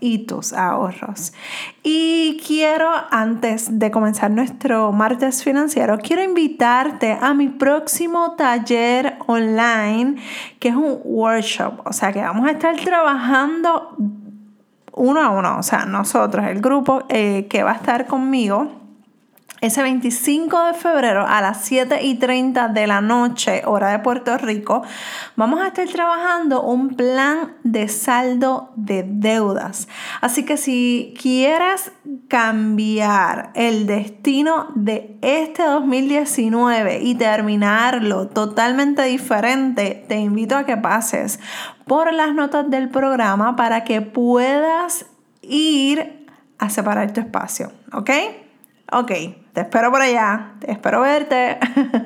y tus ahorros. Y quiero, antes de comenzar nuestro martes financiero, quiero invitarte a mi próximo taller online, que es un workshop. O sea, que vamos a estar trabajando uno a uno, o sea, nosotros, el grupo eh, que va a estar conmigo ese 25 de febrero a las 7 y 30 de la noche, hora de Puerto Rico, vamos a estar trabajando un plan de saldo de deudas. Así que si quieres cambiar el destino de este 2019 y terminarlo totalmente diferente, te invito a que pases por las notas del programa para que puedas ir a separar tu espacio, ¿ok? Ok, te espero por allá, te espero verte.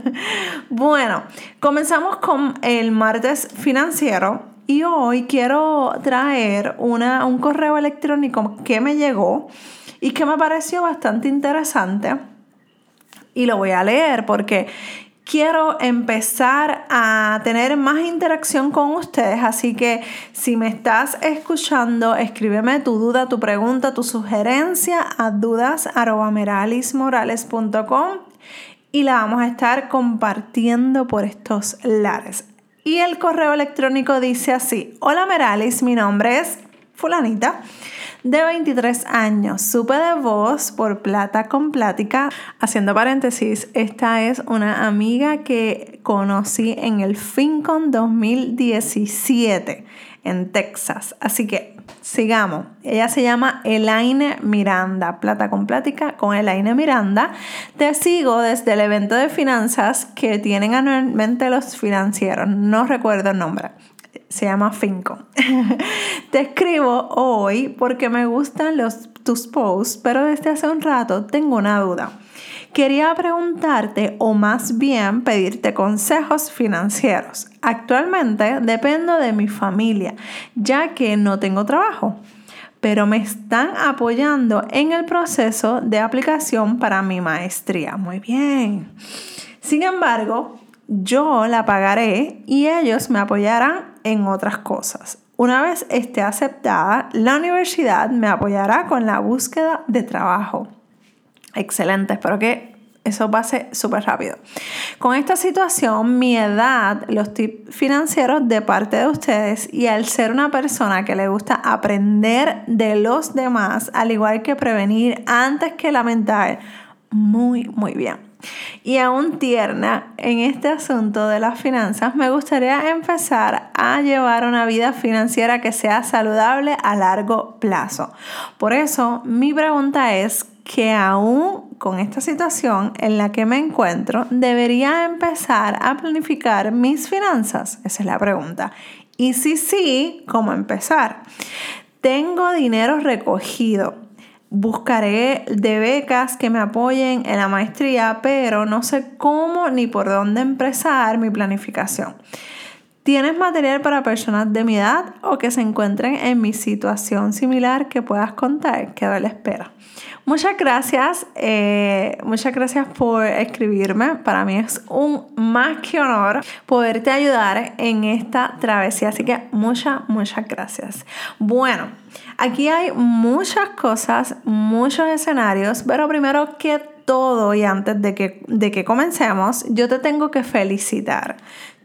bueno, comenzamos con el martes financiero y hoy quiero traer una, un correo electrónico que me llegó y que me pareció bastante interesante y lo voy a leer porque quiero empezar a tener más interacción con ustedes, así que si me estás escuchando, escríbeme tu duda, tu pregunta, tu sugerencia a dudas.meralismorales.com y la vamos a estar compartiendo por estos lares. Y el correo electrónico dice así, hola Meralis, mi nombre es fulanita de 23 años. Supe de voz por Plata con Plática. Haciendo paréntesis, esta es una amiga que conocí en el FinCon 2017 en Texas. Así que sigamos. Ella se llama Elaine Miranda. Plata con Plática con Elaine Miranda. Te sigo desde el evento de finanzas que tienen anualmente los financieros. No recuerdo el nombre se llama Finco. Te escribo hoy porque me gustan los, tus posts, pero desde hace un rato tengo una duda. Quería preguntarte o más bien pedirte consejos financieros. Actualmente dependo de mi familia, ya que no tengo trabajo, pero me están apoyando en el proceso de aplicación para mi maestría. Muy bien. Sin embargo, yo la pagaré y ellos me apoyarán en otras cosas. Una vez esté aceptada, la universidad me apoyará con la búsqueda de trabajo. Excelente, espero que eso pase súper rápido. Con esta situación, mi edad, los tips financieros de parte de ustedes y al ser una persona que le gusta aprender de los demás, al igual que prevenir antes que lamentar, muy, muy bien y aún tierna en este asunto de las finanzas, me gustaría empezar a llevar una vida financiera que sea saludable a largo plazo. Por eso, mi pregunta es que aún con esta situación en la que me encuentro, debería empezar a planificar mis finanzas? Esa es la pregunta. Y si sí, ¿cómo empezar? Tengo dinero recogido buscaré de becas que me apoyen en la maestría, pero no sé cómo ni por dónde empezar mi planificación. ¿Tienes material para personas de mi edad o que se encuentren en mi situación similar que puedas contar? Quedo a la espera. Muchas gracias, eh, muchas gracias por escribirme. Para mí es un más que honor poderte ayudar en esta travesía. Así que muchas, muchas gracias. Bueno, aquí hay muchas cosas, muchos escenarios, pero primero que todo y antes de que, de que comencemos, yo te tengo que felicitar.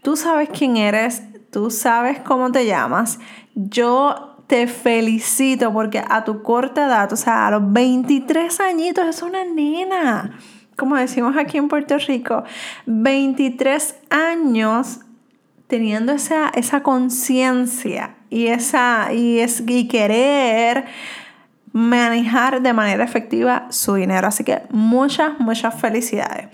Tú sabes quién eres, tú sabes cómo te llamas. Yo te felicito porque a tu corta edad, o sea, a los 23 añitos, es una nena. Como decimos aquí en Puerto Rico, 23 años teniendo esa, esa conciencia y, y, es, y querer manejar de manera efectiva su dinero. Así que muchas, muchas felicidades.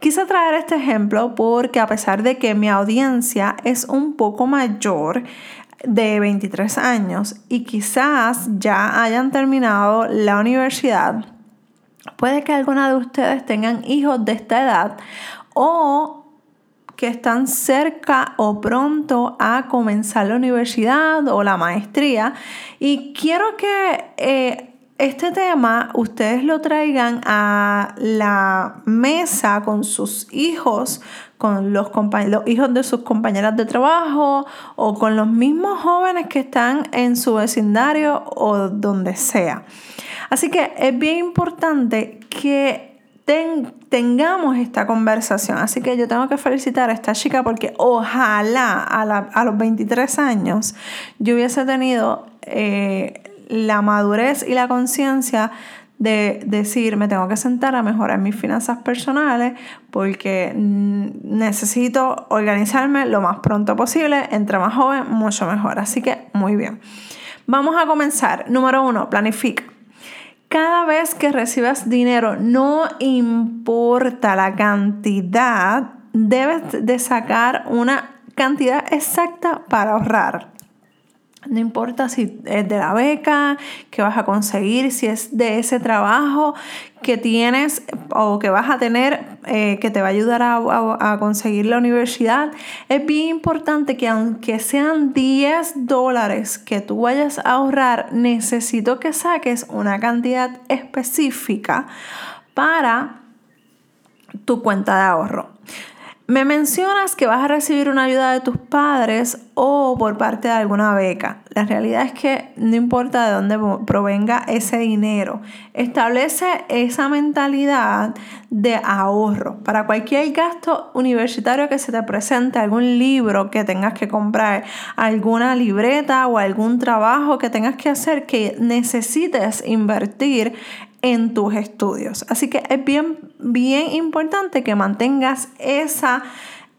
Quise traer este ejemplo porque a pesar de que mi audiencia es un poco mayor, de 23 años y quizás ya hayan terminado la universidad, puede que alguna de ustedes tengan hijos de esta edad o que están cerca o pronto a comenzar la universidad o la maestría. Y quiero que eh, este tema ustedes lo traigan a la mesa con sus hijos, con los, hijos de sus compañeras de trabajo o con los mismos jóvenes que están en su vecindario o donde sea. Así que es bien importante que tengamos esta conversación. Así que yo tengo que felicitar a esta chica porque ojalá a, los 23 años yo hubiese tenido eh, la madurez y la conciencia de decir, me tengo que sentar a mejorar mis finanzas personales porque necesito organizarme lo más pronto posible, entre más joven, mucho mejor. Así que muy bien. Vamos a comenzar. Número uno, planifica. Cada vez que recibas dinero, no importa la cantidad, debes de sacar una cantidad exacta para ahorrar. No importa si es de la beca que vas a conseguir, si es de ese trabajo que tienes o que vas a tener eh, que te va a ayudar a, conseguir la universidad. Es bien importante que aunque sean 10 dólares que tú vayas a ahorrar, necesito que saques una cantidad específica para tu cuenta de ahorro. Me mencionas que vas a recibir una ayuda de tus padres o por parte de alguna beca. La realidad es que no importa de dónde provenga ese dinero, establece esa mentalidad de ahorro. Para cualquier gasto universitario que se te presente, algún libro que tengas que comprar, alguna libreta o algún trabajo que tengas que hacer que necesites invertir en tus estudios. Así que es bien, bien importante que mantengas esa,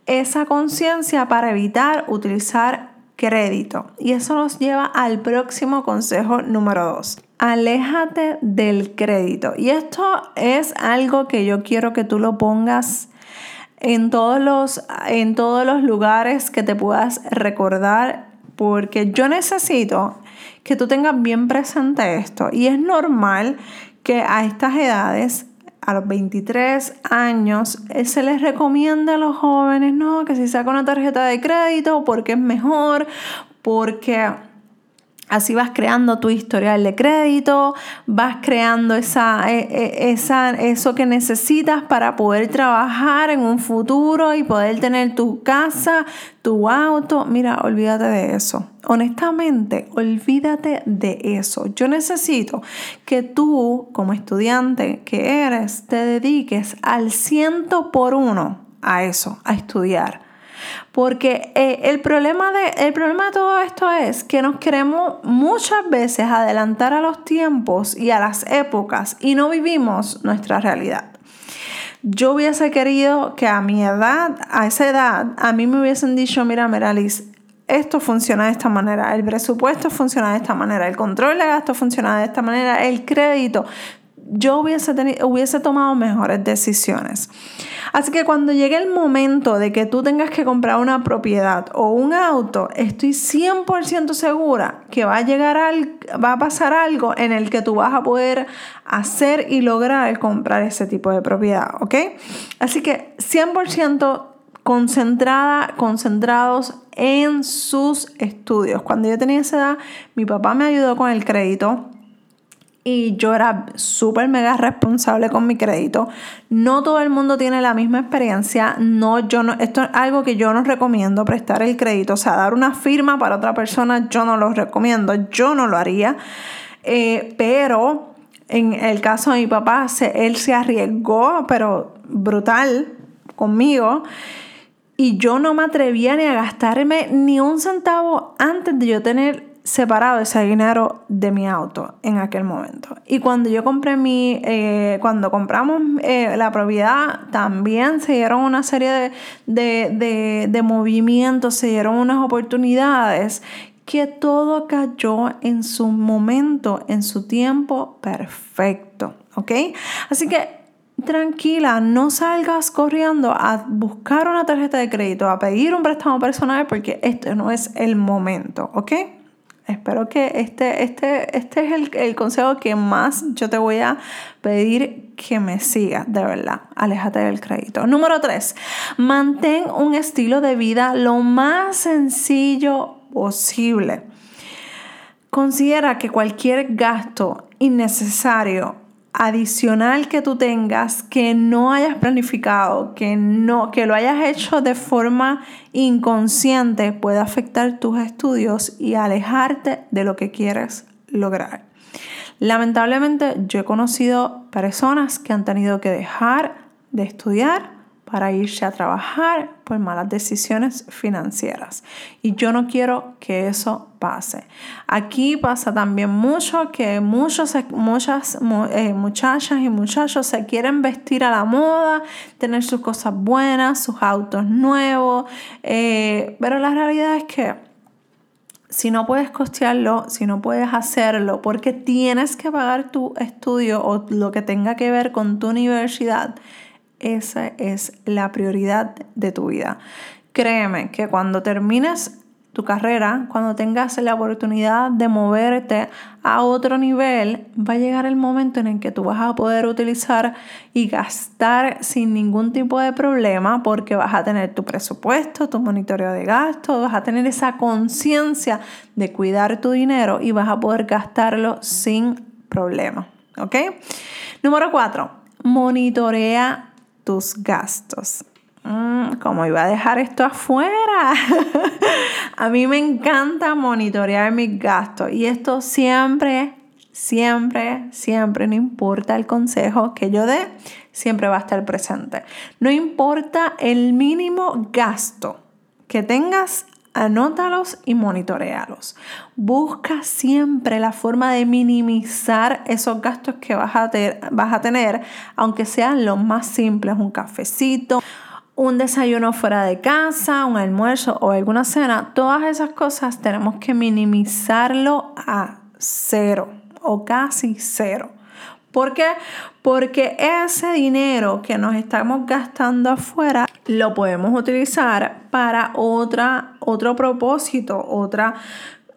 esa conciencia para evitar utilizar crédito. Y eso nos lleva al próximo consejo número dos. Aléjate del crédito. Y esto es algo que yo quiero que tú lo pongas en todos los, en todos los lugares que te puedas recordar porque yo necesito que tú tengas bien presente esto. Y es normal que a estas edades, a los 23 años, eh, se les recomienda a los jóvenes, no, que si saca una tarjeta de crédito porque es mejor, porque Así vas creando tu historial de crédito, vas creando esa, e, e, esa, eso que necesitas para poder trabajar en un futuro y poder tener tu casa, tu auto. Mira, olvídate de eso. Honestamente, olvídate de eso. Yo necesito que tú, como estudiante que eres, te dediques al ciento por uno a eso, a estudiar porque eh, el, problema de, el problema de todo esto es que nos queremos muchas veces adelantar a los tiempos y a las épocas y no vivimos nuestra realidad. Yo hubiese querido que a mi edad, a esa edad, a mí me hubiesen dicho, mira, Meralis, esto funciona de esta manera, el presupuesto funciona de esta manera, el control de gasto funciona de esta manera, el crédito yo hubiese, hubiese tomado mejores decisiones. Así que cuando llegue el momento de que tú tengas que comprar una propiedad o un auto, estoy 100% segura que va a llegar al, va a pasar algo en el que tú vas a poder hacer y lograr comprar ese tipo de propiedad, ¿ok? Así que 100% concentrada, concentrados en sus estudios. Cuando yo tenía esa edad, mi papá me ayudó con el crédito y yo era súper mega responsable con mi crédito. No todo el mundo tiene la misma experiencia. No, yo no, esto es algo que yo no recomiendo, prestar el crédito. O sea, dar una firma para otra persona, yo no lo recomiendo. Yo no lo haría. Eh, pero en el caso de mi papá, él se arriesgó, pero brutal conmigo. Y yo no me atrevía ni a gastarme ni un centavo antes de yo tener separado ese dinero de mi auto en aquel momento. Y cuando yo compré mi, eh, cuando compramos eh, la propiedad, también se dieron una serie de, de movimientos, se dieron unas oportunidades que todo cayó en su momento, en su tiempo perfecto, ¿ok? Así que tranquila, no salgas corriendo a buscar una tarjeta de crédito, a pedir un préstamo personal porque este no es el momento, ¿ok? Espero que este, este, este es el, el, consejo que más yo te voy a pedir que me sigas, de verdad. Aléjate del crédito. Número tres, mantén un estilo de vida lo más sencillo posible. Considera que cualquier gasto innecesario adicional que tú tengas que no hayas planificado, que no que lo hayas hecho de forma inconsciente puede afectar tus estudios y alejarte de lo que quieres lograr. Lamentablemente yo he conocido personas que han tenido que dejar de estudiar para irse a trabajar por malas decisiones financieras. Y yo no quiero que eso pase. Aquí pasa también mucho que muchos, muchas eh, muchachas y muchachos se quieren vestir a la moda, tener sus cosas buenas, sus autos nuevos, eh, pero la realidad es que si no puedes costearlo, si no puedes hacerlo, porque tienes que pagar tu estudio o lo que tenga que ver con tu universidad, esa es la prioridad de tu vida. Créeme que cuando termines tu carrera, cuando tengas la oportunidad de moverte a otro nivel, va a llegar el momento en el que tú vas a poder utilizar y gastar sin ningún tipo de problema porque vas a tener tu presupuesto, tu monitoreo de gastos, vas a tener esa conciencia de cuidar tu dinero y vas a poder gastarlo sin problema. ¿Ok? Número cuatro, monitorea tus gastos. Mm, ¿Cómo iba a dejar esto afuera? a mí me encanta monitorear mis gastos y esto siempre, siempre, siempre, no importa el consejo que yo dé, siempre va a estar presente. No importa el mínimo gasto que tengas Anótalos y monitorealos. Busca siempre la forma de minimizar esos gastos que vas a, vas a tener, aunque sean los más simples, un cafecito, un desayuno fuera de casa, un almuerzo o alguna cena. Todas esas cosas tenemos que minimizarlo a cero o casi cero. ¿Por qué? Porque ese dinero que nos estamos gastando afuera lo podemos utilizar para otra, otro propósito, otra,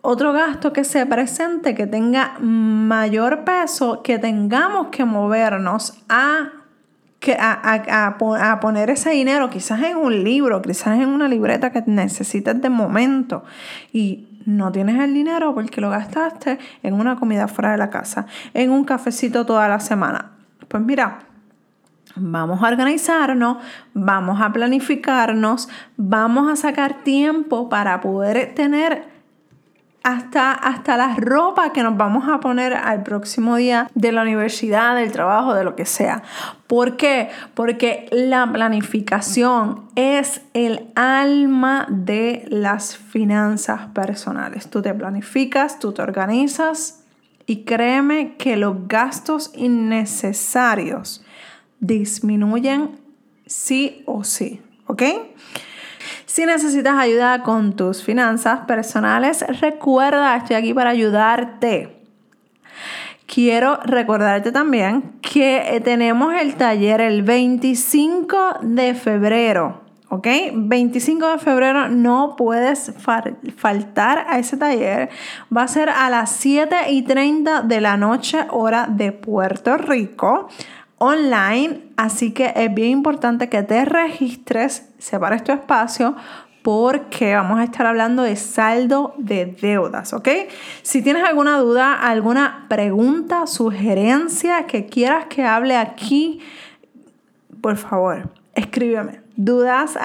otro gasto que se presente, que tenga mayor peso, que tengamos que movernos a, a, a, poner ese dinero quizás en un libro, quizás en una libreta que necesites de momento. Y no tienes el dinero porque lo gastaste en una comida fuera de la casa, en un cafecito toda la semana. Pues mira, vamos a organizarnos, vamos a planificarnos, vamos a sacar tiempo para poder tener hasta, hasta la ropa que nos vamos a poner al próximo día de la universidad, del trabajo, de lo que sea. ¿Por qué? Porque la planificación es el alma de las finanzas personales. Tú te planificas, tú te organizas y créeme que los gastos innecesarios disminuyen sí o sí. ¿Ok? Si necesitas ayuda con tus finanzas personales, recuerda, estoy aquí para ayudarte. Quiero recordarte también que tenemos el taller el 25 de febrero. ¿ok? 25 de febrero no puedes faltar a ese taller. Va a ser a las 7 y 30 de la noche, hora de Puerto Rico online, así que es bien importante que te registres, separes tu espacio porque vamos a estar hablando de saldo de deudas, ¿ok? Si tienes alguna duda, alguna pregunta, sugerencia que quieras que hable aquí, por favor, escríbeme dudas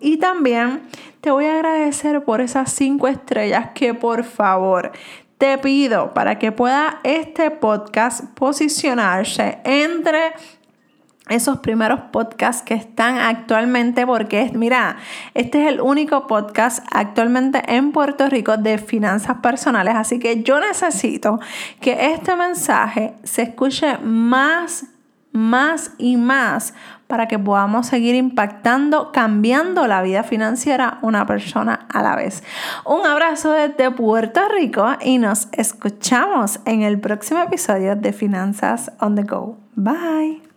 y también te voy a agradecer por esas cinco estrellas que por favor te pido para que pueda este podcast posicionarse entre esos primeros podcasts que están actualmente, porque mira, este es el único podcast actualmente en Puerto Rico de finanzas personales, así que yo necesito que este mensaje se escuche más más y más para que podamos seguir impactando, cambiando la vida financiera una persona a la vez. Un abrazo desde Puerto Rico y nos escuchamos en el próximo episodio de Finanzas on the Go. Bye.